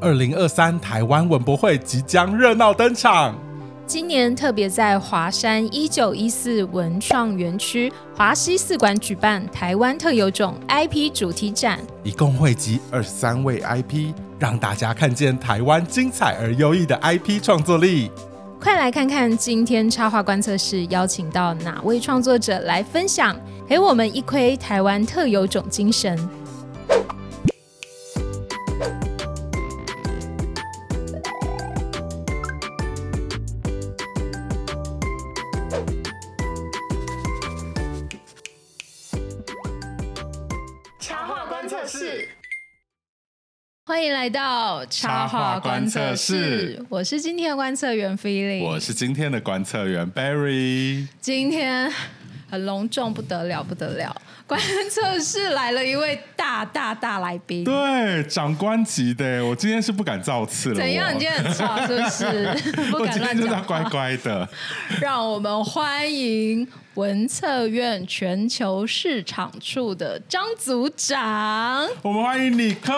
二零二三台湾文博会即将热闹登场。今年特别在华山一九一四文创园区华西四馆举办台湾特有种 IP 主题展，一共汇集二十三位 IP，让大家看见台湾精彩而优异的 IP 创作力。快来看看今天插画观测室邀请到哪位创作者来分享，陪我们一窥台湾特有种精神。欢迎来到插画观测室，我是今天的观测员 Feeling，我是今天的观测员 Barry。今天很隆重，不得了，不得了！观测室来了一位大大大来宾，对，长官级的。我今天是不敢造次了。怎样？你今天很吵是不是？不敢乱讲，乖乖的。让我们欢迎。文策院全球市场处的张组长，我们欢迎你寇。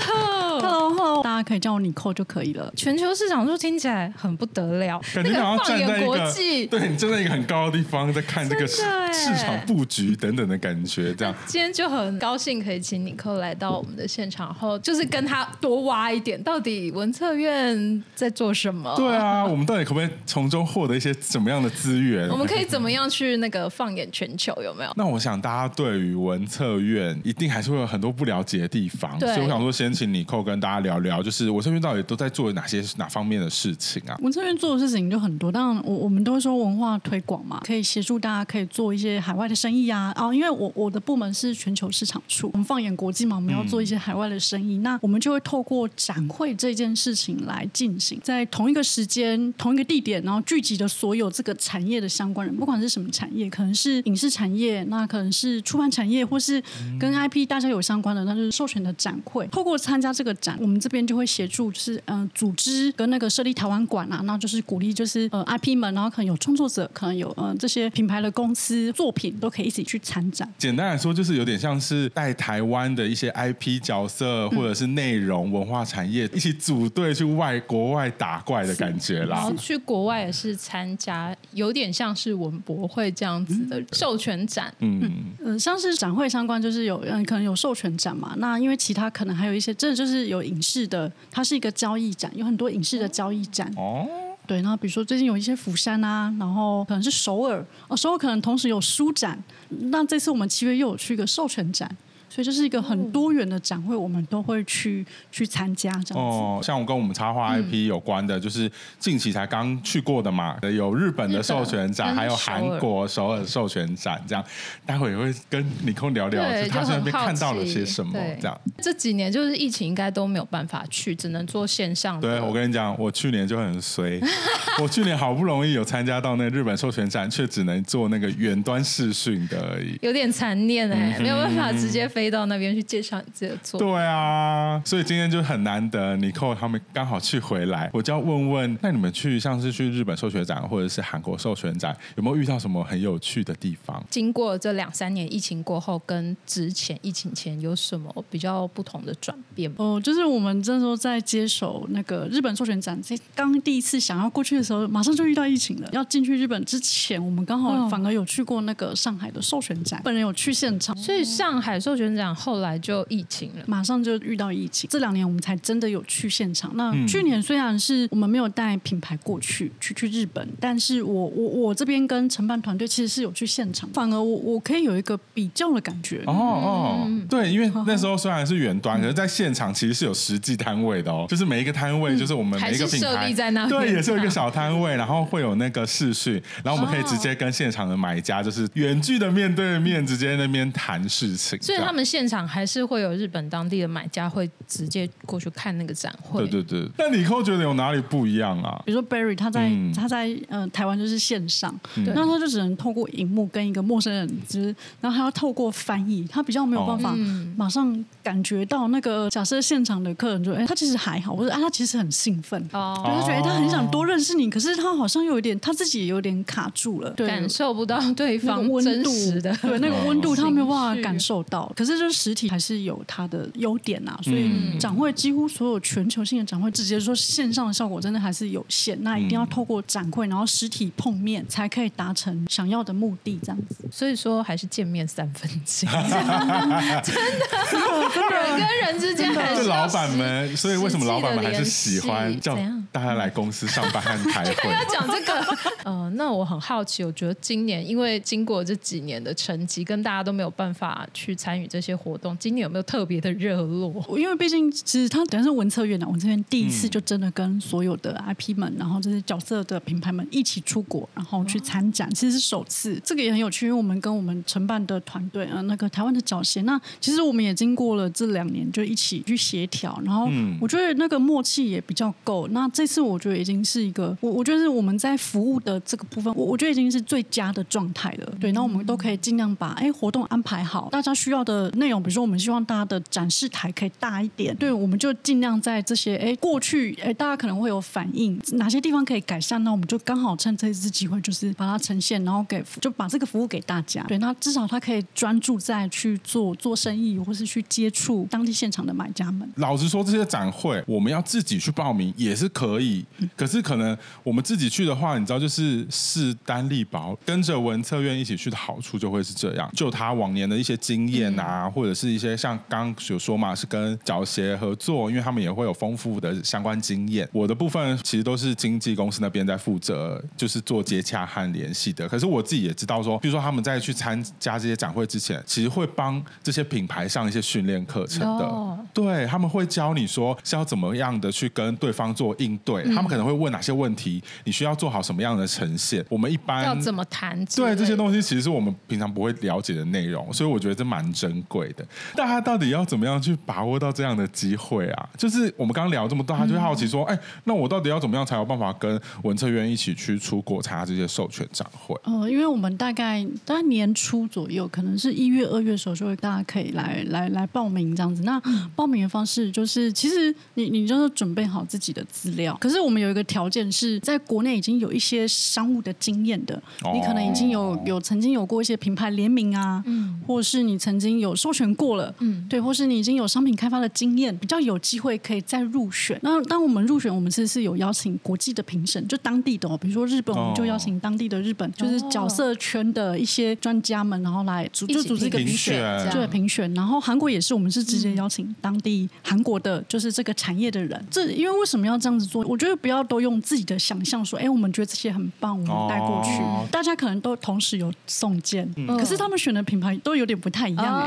Hello，Hello，大家可以叫我尼寇就可以了。全球市场处听起来很不得了，感觉好像站在一个，对，你站在一个很高的地方，在看这个市市场布局等等的感觉，这样。今天就很高兴可以请尼寇来到我们的现场后，就是跟他多挖一点，到底文策院在做什么？对啊，我们到底可不可以从中获得一些什么样的资源？我们可以。怎么样去那个放眼全球？有没有？那我想大家对于文策院一定还是会有很多不了解的地方，所以我想说先请尼寇跟大家聊聊，就是文策院到底都在做哪些哪方面的事情啊？文策院做的事情就很多，当然我我们都会说文化推广嘛，可以协助大家可以做一些海外的生意啊。啊，因为我我的部门是全球市场处，我们放眼国际嘛，我们要做一些海外的生意，嗯、那我们就会透过展会这件事情来进行，在同一个时间、同一个地点，然后聚集的所有这个产业的相关人，不管是什么产业，可能是影视产业，那可能是出版产业，或是跟 IP 大家有相关的，那就是授权的展会。透过参加这个展，我们这边就会协助，就是嗯、呃，组织跟那个设立台湾馆啊，那就是鼓励，就是呃 IP 们，然后可能有创作者，可能有呃这些品牌的公司作品都可以一起去参展。简单来说，就是有点像是带台湾的一些 IP 角色或者是内容文化产业一起组队去外国外打怪的感觉啦。然后去国外也是参加，有点像是文博会这样子的授权展，嗯嗯，呃，像是展会相关，就是有嗯，可能有授权展嘛。那因为其他可能还有一些，真的就是有影视的，它是一个交易展，有很多影视的交易展。哦，对，那比如说最近有一些釜山啊，然后可能是首尔，哦，首尔可能同时有书展。那这次我们七月又有去一个授权展。所以这是一个很多元的展会，我们都会去去参加这样子。哦，像我跟我们插画 IP 有关的，就是近期才刚去过的嘛，有日本的授权展，还有韩国首尔授权展，这样。待会也会跟李空聊聊，就他在那边看到了些什么，这样。这几年就是疫情，应该都没有办法去，只能做线上。对，我跟你讲，我去年就很衰，我去年好不容易有参加到那日本授权展，却只能做那个远端视讯的而已，有点残念哎，没有办法直接飞。飞到那边去介绍你自己的作品。对啊，所以今天就很难得，尼寇他们刚好去回来，我就要问问，那你们去像是去日本授权展或者是韩国授权展，有没有遇到什么很有趣的地方？经过这两三年疫情过后，跟之前疫情前有什么比较不同的转变？哦，就是我们这时候在接手那个日本授权展，刚第一次想要过去的时候，马上就遇到疫情了。要进去日本之前，我们刚好反而有去过那个上海的授权展，本人有去现场，所以上海授权。讲后来就疫情了，马上就遇到疫情。这两年我们才真的有去现场。那去年虽然是我们没有带品牌过去，去去日本，但是我我我这边跟承办团队其实是有去现场，反而我我可以有一个比较的感觉。哦哦，对，因为那时候虽然是远端，可是在现场其实是有实际摊位的哦，就是每一个摊位就是我们每一个品牌。在那，对，也是有一个小摊位，然后会有那个视讯，然后我们可以直接跟现场的买家就是远距的面对面，直接那边谈事情，所以他们。现场还是会有日本当地的买家会直接过去看那个展会。对对对。那尼寇觉得有哪里不一样啊？比如说 Barry 他在、嗯、他在呃台湾就是线上，那、嗯、他就只能透过荧幕跟一个陌生人，就是然后还要透过翻译，他比较没有办法马上感觉到那个假设现场的客人就哎他其实还好，或者啊他其实很兴奋哦，他觉得他很想多认识你，可是他好像有一点他自己也有点卡住了，对，感受不到对方温度的，对那个温度他没有办办法感受到。可是就是实体还是有它的优点啊，所以展会几乎所有全球性的展会，直接说线上的效果真的还是有限。那一定要透过展会，然后实体碰面，才可以达成想要的目的。这样子，所以说还是见面三分情，真的，真的，人跟人之间还是老板们。所以为什么老板们还是喜欢叫大家来公司上班和开会？要讲这个，嗯、呃，那我很好奇，我觉得今年因为经过这几年的成绩，跟大家都没有办法去参与这些活动，今年有没有特别的热络？因为毕竟其实他等于是文策院的，文策院第一次就真的跟所有的 IP 们，然后这些角色的品牌们一起出国，然后去参展，其实是首次。这个也很有趣，因为我们跟我们承办的团队，呃，那个台湾的角协，那其实我们也经过了这两年，就一起去协调，然后我觉得那个默契也比较够。那这次我觉得已经是一个，我我觉得是我们在服务的这个部分，我我觉得已经是最佳的状态了。对，那我们都可以尽量把哎活动安排好，大家需要的内容，比如说我们希望大家的展示台可以大一点，对，我们就尽量在这些哎过去哎大家可能会有反应，哪些地方可以改善，那我们就刚好趁这一次机会，就是把它呈现，然后给就把这个服务给大家。对，那至少他可以专注在去做做生意，或是去接触当地现场的买家们。老实说，这些展会我们要自己去报名也是可以，可是可能我们自己去的话，你知道，就是势单力薄，跟着文策院一起去的好处就会是这样。就他往年的一些经验啊，或者是一些像刚刚有说嘛，是跟脚协合作，因为他们也会有丰富的相关经验。我的部分其实都是经纪公司那边在负责，就是做接洽和联系的。可是我自己也知道说，比如说他们在去参加这些展会之前，其实会帮这些品牌上一些训练课程的。Oh. 对，他们会教你说是要怎么样的去跟对方做应对，嗯、他们可能会问哪些问题，你需要做好什么样的呈现。我们一般要怎么谈？对，这些东西其实是我们平常不会了解的内容，所以我觉得这蛮珍贵的。大家到底要怎么样去把握到这样的机会啊？就是我们刚刚聊这么多，他就会好奇说，哎、嗯，那我到底要怎么样才有办法跟文策院一起去出国参加这些授权展会？呃，因为我们大概大概年初左右，可能是一月、二月的时候，就会大家可以来来来报名这样子。那报名的方式就是，其实你你就是准备好自己的资料。可是我们有一个条件是，在国内已经有一些商务的经验的，你可能已经有有曾经有过一些品牌联名啊，嗯，或是你曾经有授权过了，嗯，对，或是你已经有商品开发的经验，比较有机会可以再入选。那当我们入选，我们其实是有邀请国际的评审，就当地的哦，比如说日本，我们就邀请当地的日本，就是角色圈的一些专家们，然后来组就组织一个评选，对，评选。然后韩国也是，我们是直接邀请当地韩国的，就是这个产业的人。这因为为什么要这样子做？我觉得不要都用自己的想象说，哎，我们觉得这些很棒，我们带过去。大家可能都同时有送件，可是他们选的品牌都有点不太一样哎。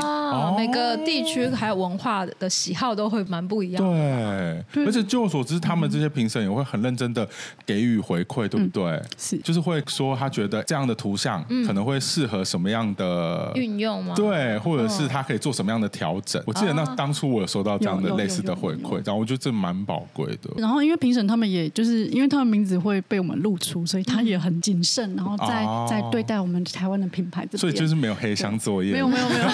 每个地区还有文化的喜好都会蛮不一样。对，而且据我所知，他们这些评审也会很认真的给予回馈，对不对？是，就是会说他觉得这样的图像可能会适合什么样的运用吗？对，或者是他可以做什么样的调整？我记得那当初我有收到这样的类似的回馈，然后我觉得这蛮宝贵的。然后因为评审他们也就是因为他们名字会被我们露出，所以他也很谨慎，然后在在对待我们台湾的品牌，所以就是没有黑箱作业，没有没有没有。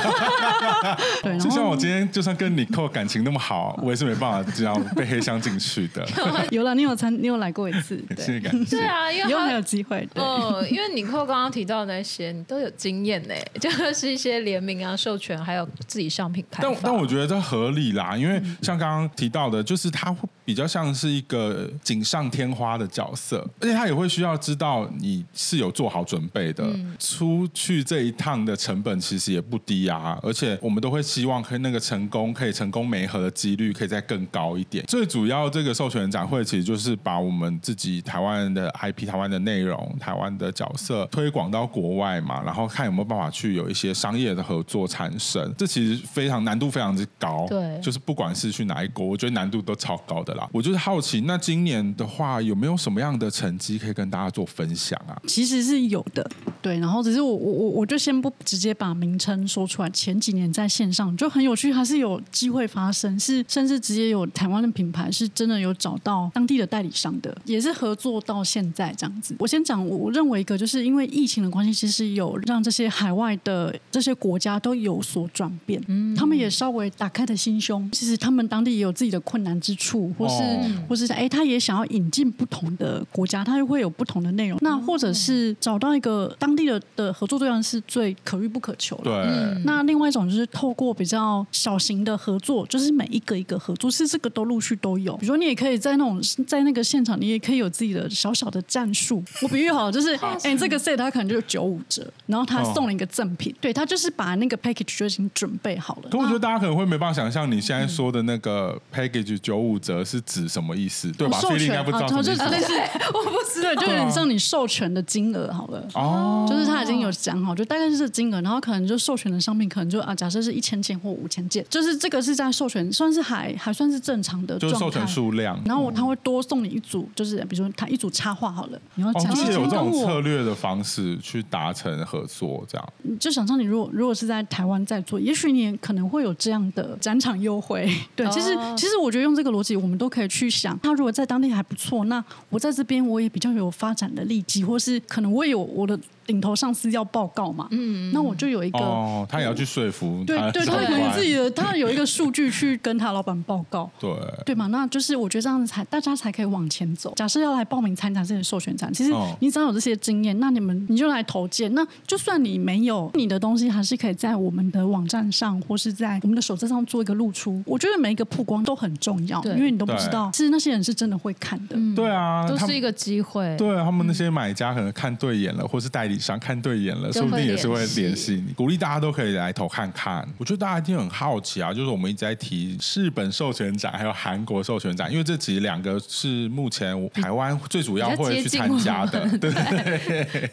对，就像我今天就算跟 Nicole 感情那么好，我也是没办法这样被黑箱进去的。有了，你有参，你有来过一次，谢谢感谢。对啊，因为以后还有机会。哦，因为 Nicole 刚刚提到的那些，你都有经验呢，就是一些联名啊、授权，还有自己商品开发。但但我觉得这合理啦，因为像刚刚提到的，就是他会比较像是一个锦上添花的角色，而且他也会需要知道你是有做好准备的。嗯、出去这一趟的成本其实也不低啊，而且我们都会希望可以那个成功可以成功媒合的几率可以再更高一点。最主要这个授权展会其实就是把我们自己台湾的 IP、台湾的内容、台湾的角色推广到国外嘛，然后看有没有办法去有一些商业的合作产生。这其实非常难度非常之高，对，就是不管是去哪一国，我觉得难度都超高的啦。我就是好奇，那今年的话有没有什么样的成绩可以跟大家做分享啊？其实是有的，对，然后只是我我我我就先不直接把名称说出来。前几年在线上就很有趣，还是有机会发生，是甚至直接有台湾的品牌是真的有找到当地的代理商的，也是合作到现在这样子。我先讲，我认为一个就是因为疫情的关系，其实有让这些海外的这些国家都有所转变，嗯，他们也稍微打开的心胸。其实他们当地也有自己的困难之处。或是、哦、或是哎，他也想要引进不同的国家，他就会有不同的内容。那或者是找到一个当地的的合作对象是最可遇不可求的。对。那另外一种就是透过比较小型的合作，就是每一个一个合作，是这个都陆续都有。比如说，你也可以在那种在那个现场，你也可以有自己的小小的战术。我比喻好，就是哎，这个 set 他可能就是九五折，然后他送了一个赠品，哦、对他就是把那个 package 就已经准备好了。可我觉得大家可能会没办法想象，你现在说的那个 package 九五折是指什么意思，对吧？授权应该不知道什么意思。啊、就是 我不知道，就有点像你授权的金额好了。哦，就是他已经有讲好，就大概是这金额，然后可能就授权的商品可能就啊，假设是一千件或五千件，就是这个是在授权，算是还还算是正常的，就是授权数量。然后他会多送你一组，就是比如说他一组插画好了，你要讲、哦、就是有这种策略的方式去达成合作，这样。就想象你如果如果是在台湾在做，也许你也可能会有这样的展场优惠。对，其实其实我觉得用这个逻辑，我们都可以去想，他如果在当地还不错，那我在这边我也比较有发展的利基，或是可能我有我的。顶头上司要报告嘛，嗯，那我就有一个，哦，他也要去说服，对对，他可能自己的，他有一个数据去跟他老板报告，对。对嘛，那就是我觉得这样子才大家才可以往前走。假设要来报名参加这些授权展，其实你只要有这些经验，那你们你就来投件，那就算你没有你的东西，还是可以在我们的网站上或是在我们的手册上做一个露出。我觉得每一个曝光都很重要，因为你都不知道，其实那些人是真的会看的，对啊，都是一个机会。对他们那些买家可能看对眼了，或是代理商看对眼了。说不定也是会联系你，鼓励大家都可以来投看看。我觉得大家一定很好奇啊，就是我们一直在提日本授权展，还有韩国授权展，因为这几两个是目前台湾最主要会去参加的。对，对，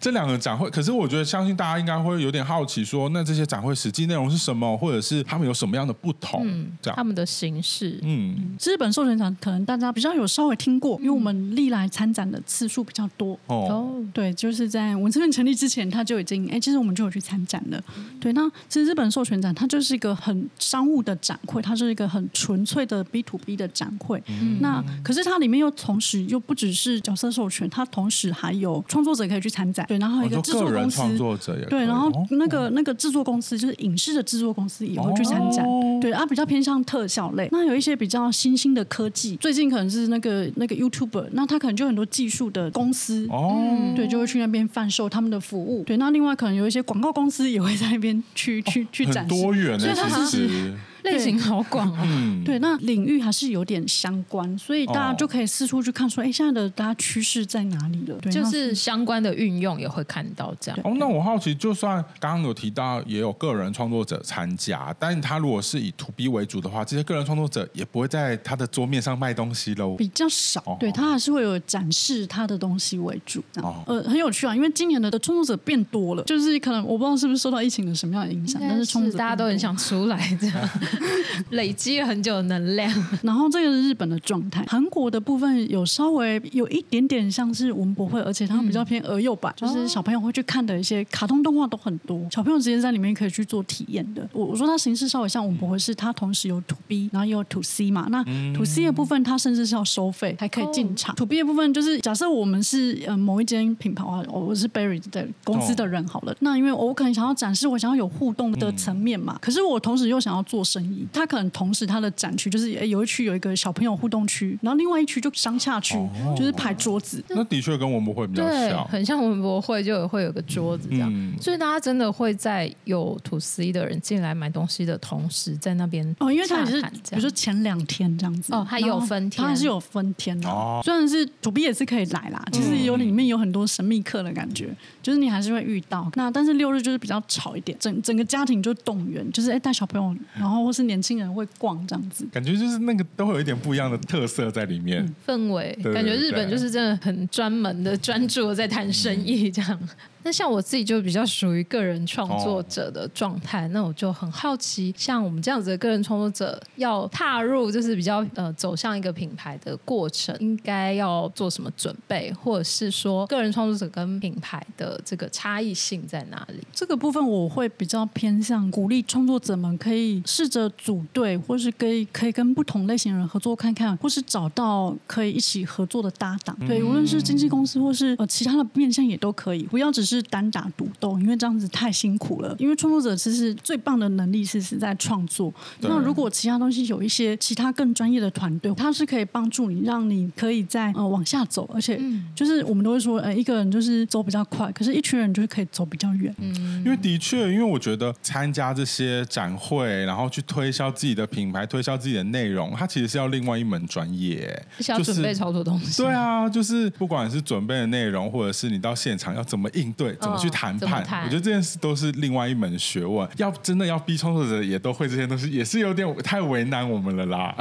这两个展会，可是我觉得相信大家应该会有点好奇说，说那这些展会实际内容是什么，或者是他们有什么样的不同？嗯，这样他们的形式，嗯，日本授权展可能大家比较有稍微听过，因为我们历来参展的次数比较多。哦，对，就是在文策院成立之前他就已经哎，其实我们就有去参展了。对，那其实日本授权展它就是一个很商务的展会，它是一个很纯粹的 B to B 的展会。嗯、那可是它里面又同时又不只是角色授权，它同时还有创作者可以去参展。对，然后一个制作公司，创作者也对，然后那个那个制作公司就是影视的制作公司也会去参展。哦、对啊，比较偏向特效类。那有一些比较新兴的科技，最近可能是那个那个 YouTuber，那他可能就很多技术的公司哦，对，就会去那边贩售他们的服务。对，那另外可能有一些广告公司也会在那边去去去展示，很多元欸，所以它其实。类型好广哦，嗯，对，那领域还是有点相关，所以大家就可以四处去看，说，哎，现在的大家趋势在哪里了？对，就是相关的运用也会看到这样。哦，那我好奇，就算刚刚有提到也有个人创作者参加，但他如果是以 To B 为主的话，这些个人创作者也不会在他的桌面上卖东西喽，比较少。对，他还是会有展示他的东西为主。哦，呃，很有趣啊，因为今年的的创作者变多了，就是可能我不知道是不是受到疫情的什么样的影响，但是创作者大家都很想出来这样。累积了很久的能量，然后这个是日本的状态。韩国的部分有稍微有一点点像是文博会，而且它比较偏儿幼版，嗯、就是小朋友会去看的一些卡通动画都很多，小朋友直接在里面可以去做体验的。我我说它形式稍微像文博会，是它同时有 To B，然后也有 To C 嘛。那 To C 的部分，它甚至是要收费才可以进场。To B 的部分就是假设我们是呃某一间品牌啊，我是 Berry 的公司的人好了，那因为我可能想要展示，我想要有互动的层面嘛，可是我同时又想要做生意，他可能。同时，他的展区就是有一区有一个小朋友互动区，然后另外一区就商洽区，哦、就是排桌子。那的确跟文博会比较像，很像文博会，就会有个桌子这样。嗯、所以大家真的会在有 To C 的人进来买东西的同时，在那边哦，因为它也是比如说前两天这样子哦，他有分天，它还是有分天的。哦、虽然是 To B 也是可以来啦，其实有里面有很多神秘客的感觉，就是你还是会遇到。那但是六日就是比较吵一点，整整个家庭就动员，就是哎带小朋友，然后或是年轻人会。逛这样子，感觉就是那个都会有一点不一样的特色在里面，氛围，感觉日本就是真的很专门的专注的在谈生意这样。那像我自己就比较属于个人创作者的状态，哦、那我就很好奇，像我们这样子的个人创作者要踏入就是比较呃走向一个品牌的过程，应该要做什么准备，或者是说个人创作者跟品牌的这个差异性在哪里？这个部分我会比较偏向鼓励创作者们可以试着组队，或是可以可以跟不同类型的人合作看看，或是找到可以一起合作的搭档。对，无论是经纪公司或是呃其他的面向也都可以，不要只是。是单打独斗，因为这样子太辛苦了。因为创作者其实最棒的能力是是在创作。那如果其他东西有一些其他更专业的团队，他是可以帮助你，让你可以在呃往下走，而且就是我们都会说，呃，一个人就是走比较快，可是一群人就是可以走比较远。嗯，因为的确，因为我觉得参加这些展会，然后去推销自己的品牌，推销自己的内容，它其实是要另外一门专业，是要准备超多东西。对啊，就是不管是准备的内容，或者是你到现场要怎么应对，怎么去谈判，我觉得这件事都是另外一门学问。要真的要逼创作者也都会这些东西，也是有点太为难我们了啦。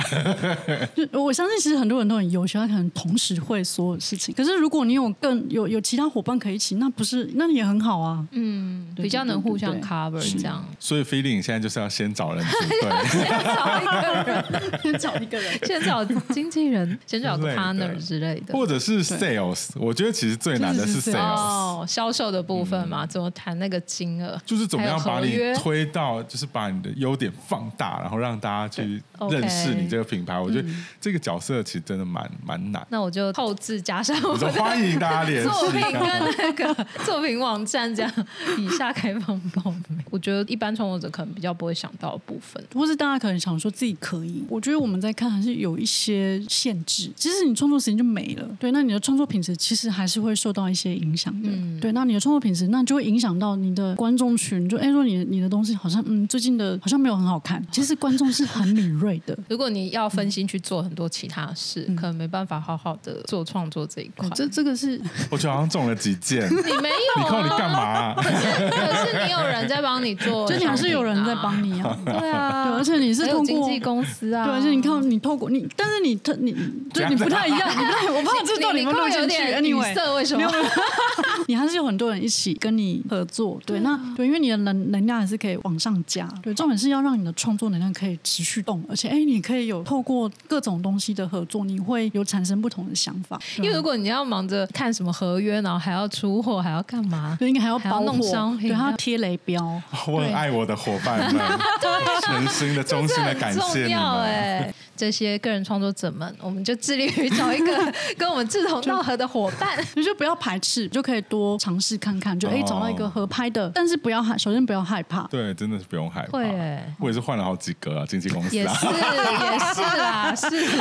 就我相信，其实很多人都很优秀，他可能同时会所有事情。可是如果你有更有有其他伙伴可以一起，那不是那也很好啊。嗯，比较能互相 cover 这样。所以 feeling 现在就是要先找人组队，先找一个人，先找一个人，先找经纪人，先找个 partner 之类的，或者是 sales。我觉得其实最难的是 sales，哦，销售的部分嘛，怎么谈那个金额，就是怎么样把你推到，就是把你的优点放大，然后让大家去认识你这个品牌。我觉得这个角色其实真的蛮蛮难。那我就后置加上我的欢迎大家联系作品跟那个 作品网站这样，以下开放报名。我觉得一般创作者可能比较不会想到的部分，或是大家可能想说自己可以。我觉得我们在看还是有一些限制。其实你创作时间就没了，对，那你的创作品质其实还是会受到一些影响的。嗯、对，那你的创作品质，那就会影响到你的观众群。就哎，说你你的东西好像嗯，最近的好像没有很好看。其实观众是很敏锐的。如果你要分心去做很多其他事，嗯、可能没办法好好的做创作这一块。这这个是，我觉得好像中了几箭。你没有、啊？你靠你干嘛、啊？可是可是你有人在帮你做，就你还是有人在帮你啊。对啊，对，而且你是通过经纪公司啊。对，而且你看你透过你，但是你特你对你不太一样，你不太，我怕知道你们录进去。Anyway，色为什么？你还是有很多人一起跟你合作。对，那对，因为你的能能量还是可以往上加。对，重点是要让你的创作能量可以持续动，而且哎，你可以有透过各种东西的合作，你会有产生不同的想法。因为如果你要忙着看什么合约，然后还要出货，还要干嘛？对，应该还要帮弄商品，对，还要贴雷标。我很爱我的伙伴们，诚心的、衷心的感谢你们。这些个人创作者们，我们就致力于找一个 跟我们志同道合的伙伴，你 就不要排斥，就可以多尝试看看，就哎找到一个合拍的，但是不要害，首先不要害怕。对，真的是不用害怕。会耶，我也是换了好几个啊，经纪公司啊。也是也是啦，是是。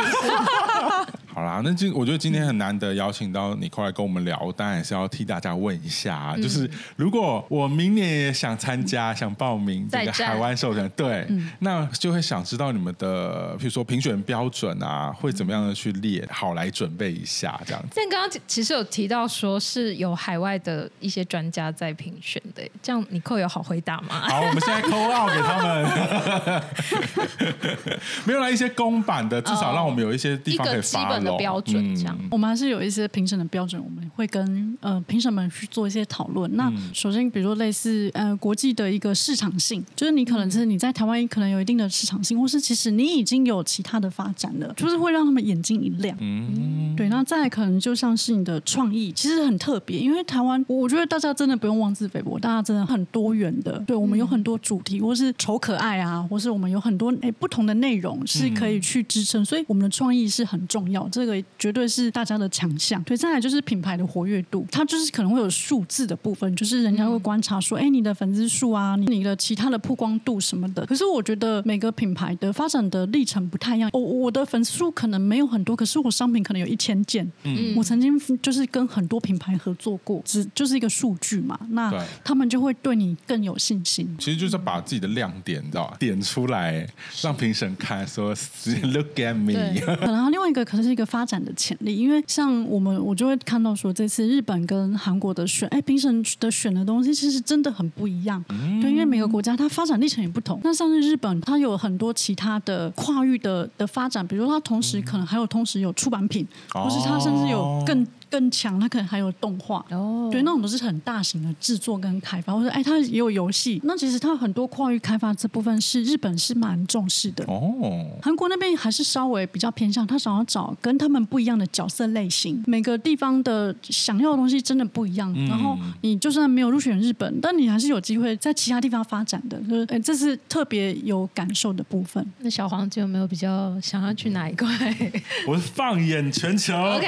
好啦，那今我觉得今天很难得邀请到你过来跟我们聊，当然也是要替大家问一下，就是如果我明年也想参加、想报名这个海湾授权，对，那就会想知道你们的，譬如说评选。选标准啊，会怎么样的去列？好，来准备一下这样子。但刚刚其实有提到说是有海外的一些专家在评选的，这样你扣有好回答吗？好，我们现在扣号给他们。没有来一些公版的，至少让我们有一些地方可以发。一个基本的标准这样。嗯、我们还是有一些评审的标准，我们会跟呃评审们去做一些讨论。那首先，比如说类似呃国际的一个市场性，就是你可能是你在台湾可能有一定的市场性，或是其实你已经有其他。的发展的，就是会让他们眼睛一亮。嗯，对。那再来可能就像是你的创意，其实很特别，因为台湾，我觉得大家真的不用妄自菲薄，大家真的很多元的。对，我们有很多主题，或是丑可爱啊，或是我们有很多哎不同的内容是可以去支撑，所以我们的创意是很重要，这个绝对是大家的强项。对，再来就是品牌的活跃度，它就是可能会有数字的部分，就是人家会观察说，哎，你的粉丝数啊，你的其他的曝光度什么的。可是我觉得每个品牌的发展的历程不太一样。我我的粉丝数可能没有很多，可是我商品可能有一千件。嗯，我曾经就是跟很多品牌合作过，只就是一个数据嘛。那他们就会对你更有信心。其实就是把自己的亮点，你知道吧？点出来，让评审看，说 “Look at me”。可能另外一个可能是一个发展的潜力，因为像我们，我就会看到说，这次日本跟韩国的选，哎，评审的选的东西其实真的很不一样。嗯，对，因为每个国家它发展历程也不同。那像是日本，它有很多其他的跨域的的发展。比如说，它同时可能还有同时有出版品，或、嗯、是他甚至有更。更强，它可能还有动画哦，对，那种都是很大型的制作跟开发，或者哎，它也有游戏。那其实它很多跨域开发这部分是日本是蛮重视的哦。韩国那边还是稍微比较偏向，他想要找跟他们不一样的角色类型。每个地方的想要的东西真的不一样。嗯、然后你就算没有入选日本，但你还是有机会在其他地方发展的。就是哎，这是特别有感受的部分。那小黄就有没有比较想要去哪一块？我是放眼全球。OK。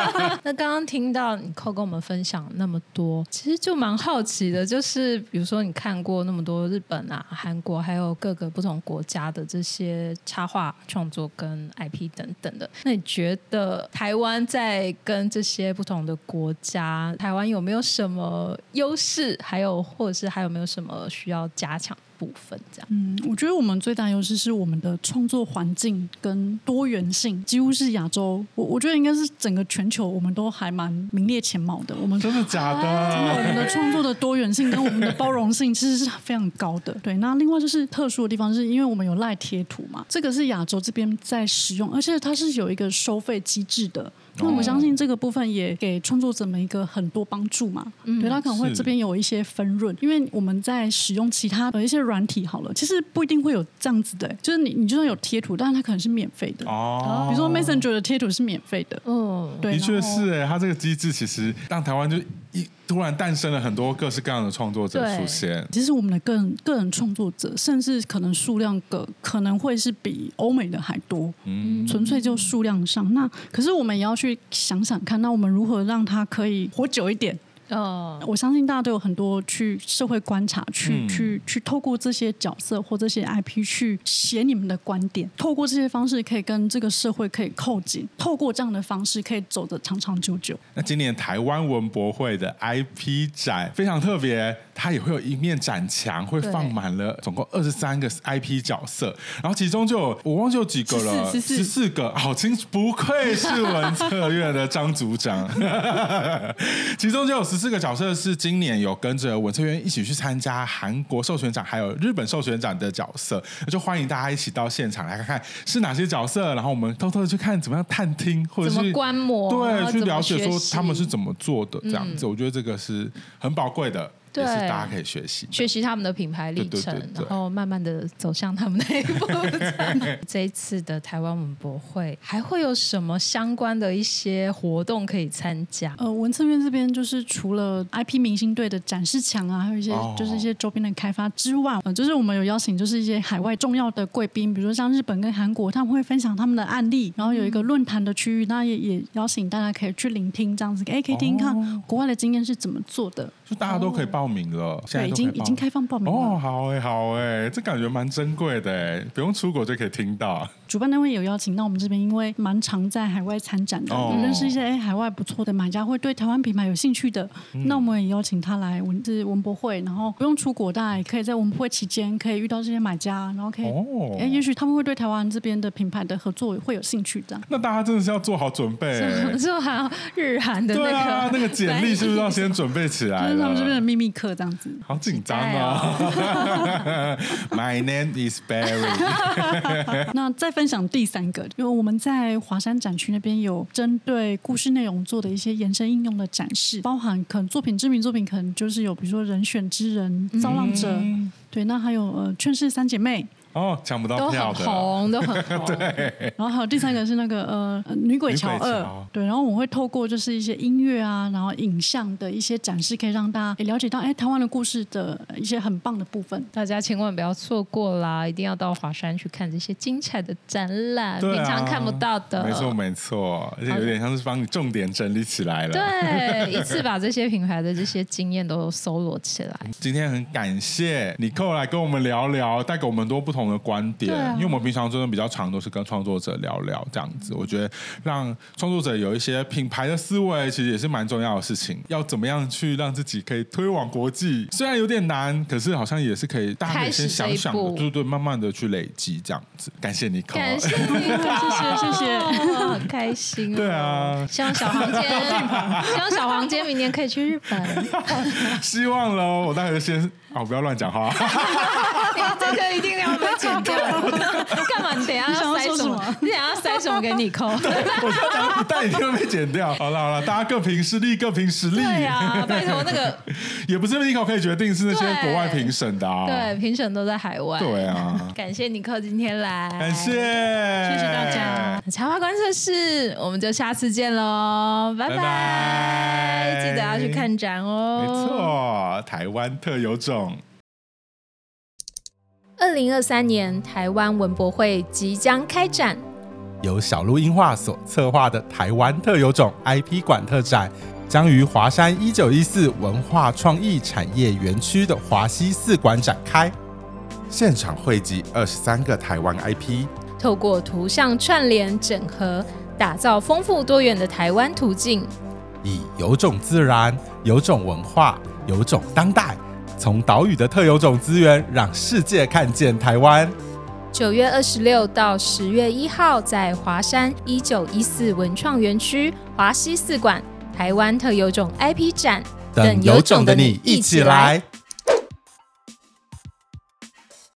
那刚刚听到你扣跟我们分享那么多，其实就蛮好奇的，就是比如说你看过那么多日本啊、韩国，还有各个不同国家的这些插画创作跟 IP 等等的，那你觉得台湾在跟这些不同的国家，台湾有没有什么优势？还有或者是还有没有什么需要加强？部分这样，嗯，我觉得我们最大优势是我们的创作环境跟多元性，几乎是亚洲，我我觉得应该是整个全球，我们都还蛮名列前茅的。我们真的 假的？真的，我们的创作的多元性跟我们的包容性其实是非常高的。对，那另外就是特殊的地方，是因为我们有赖贴图嘛，这个是亚洲这边在使用，而且它是有一个收费机制的。那我相信这个部分也给创作者们一个很多帮助嘛。嗯，对，他可能会这边有一些分润，因为我们在使用其他的一些软体好了，其实不一定会有这样子的，就是你你就算有贴图，但是它可能是免费的。哦。比如说 Messenger 的贴图是免费的，嗯，对，的确是哎，它这个机制其实让台湾就一突然诞生了很多各式各样的创作者出现。其实我们的个人个人创作者，甚至可能数量个可能会是比欧美的还多，嗯，纯粹就数量上。那可是我们也要去想想看，那我们如何让它可以活久一点？呃，uh, 我相信大家都有很多去社会观察，去、嗯、去去透过这些角色或这些 IP 去写你们的观点，透过这些方式可以跟这个社会可以扣紧，透过这样的方式可以走得长长久久。那今年台湾文博会的 IP 展非常特别，它也会有一面展墙，会放满了总共二十三个 IP 角色，然后其中就有我忘记有几个了，十四个，好清楚，不愧是文策院的张组长，其中就有十。四个角色是今年有跟着文策院一起去参加韩国授权展，还有日本授权展的角色，就欢迎大家一起到现场来看看是哪些角色，然后我们偷偷的去看怎么样探听或者是观摩，对，去了解说他们是怎么做的这样子，嗯、我觉得这个是很宝贵的。对，是大家可以学习学习他们的品牌历程，对对对对，然后慢慢的走向他们那一步。这一次的台湾文博会还会有什么相关的一些活动可以参加？呃，文策院这边就是除了 IP 明星队的展示墙啊，还有一些就是一些周边的开发之外，呃，就是我们有邀请就是一些海外重要的贵宾，比如说像日本跟韩国，他们会分享他们的案例，然后有一个论坛的区域，那也也邀请大家可以去聆听这样子，哎，可以听听看国外的经验是怎么做的，就大家都可以报。报名了，现在已经已经开放报名了。哦，好哎，好哎，这感觉蛮珍贵的哎，不用出国就可以听到。主办单位有邀请，那我们这边因为蛮常在海外参展的，哦、认识一些哎海外不错的买家，会对台湾品牌有兴趣的，嗯、那我们也邀请他来文字文博会，然后不用出国，大家也可以在文博会期间可以遇到这些买家，然后可以哎，哦、也许他们会对台湾这边的品牌的合作会有兴趣的。那大家真的是要做好准备，做好日韩的那个对啊，那个简历是不是要先准备起来？就是他们这边的秘密。课这样子，好紧张啊！My name is Barry。那再分享第三个，因为我们在华山展区那边有针对故事内容做的一些延伸应用的展示，包含可能作品知名作品，可能就是有比如说人选之人、造浪者，嗯、对，那还有呃劝世三姐妹。哦，抢不到票的，都很红，都很红。对，然后还有第三个是那个呃女鬼桥二，对，然后我会透过就是一些音乐啊，然后影像的一些展示，可以让大家也了解到哎台湾的故事的一些很棒的部分。大家千万不要错过啦，一定要到华山去看这些精彩的展览，平常看不到的。没错没错，而且有点像是帮你重点整理起来了。对，一次把这些品牌的这些经验都搜罗起来。今天很感谢你寇来跟我们聊聊，带给我们多不同。的观点，啊、因为我们平常真的比较常都是跟创作者聊聊这样子，我觉得让创作者有一些品牌的思维，其实也是蛮重要的事情。要怎么样去让自己可以推往国际？虽然有点难，可是好像也是可以，大家可以先想想的，对对，慢慢的去累积这样子。感谢尼寇，感谢你，谢 谢谢谢，很开心、哦。对啊，希望小黄间，希望小黄间明年可以去日本。希望喽，我待会先。哦，不要乱讲话！你 这个一定。干嘛？你等下要塞什么？你等下要塞什么给你扣？我讲，但一定会被剪掉。好了好了，大家各凭实力，各凭实力。对呀，拜托那个 也不是尼考可以决定，是那些国外评审的啊。对，评审都在海外。对啊，感谢尼寇今天来，感谢，谢谢大家。插花观测室，我们就下次见喽，拜拜！记得要去看展哦。没错，台湾特有种。二零二三年台湾文博会即将开展，由小鹿映画所策划的台湾特有种 IP 馆特展，将于华山一九一四文化创意产业园区的华西四馆展开。现场汇集二十三个台湾 IP，透过图像串联整合，打造丰富多元的台湾途径。以有种自然、有种文化、有种当代，从岛屿的特有种资源，让世界看见台湾。九月二十六到十月一号，在华山一九一四文创园区华西四馆台湾特有种 IP 展，等有种的你一起来。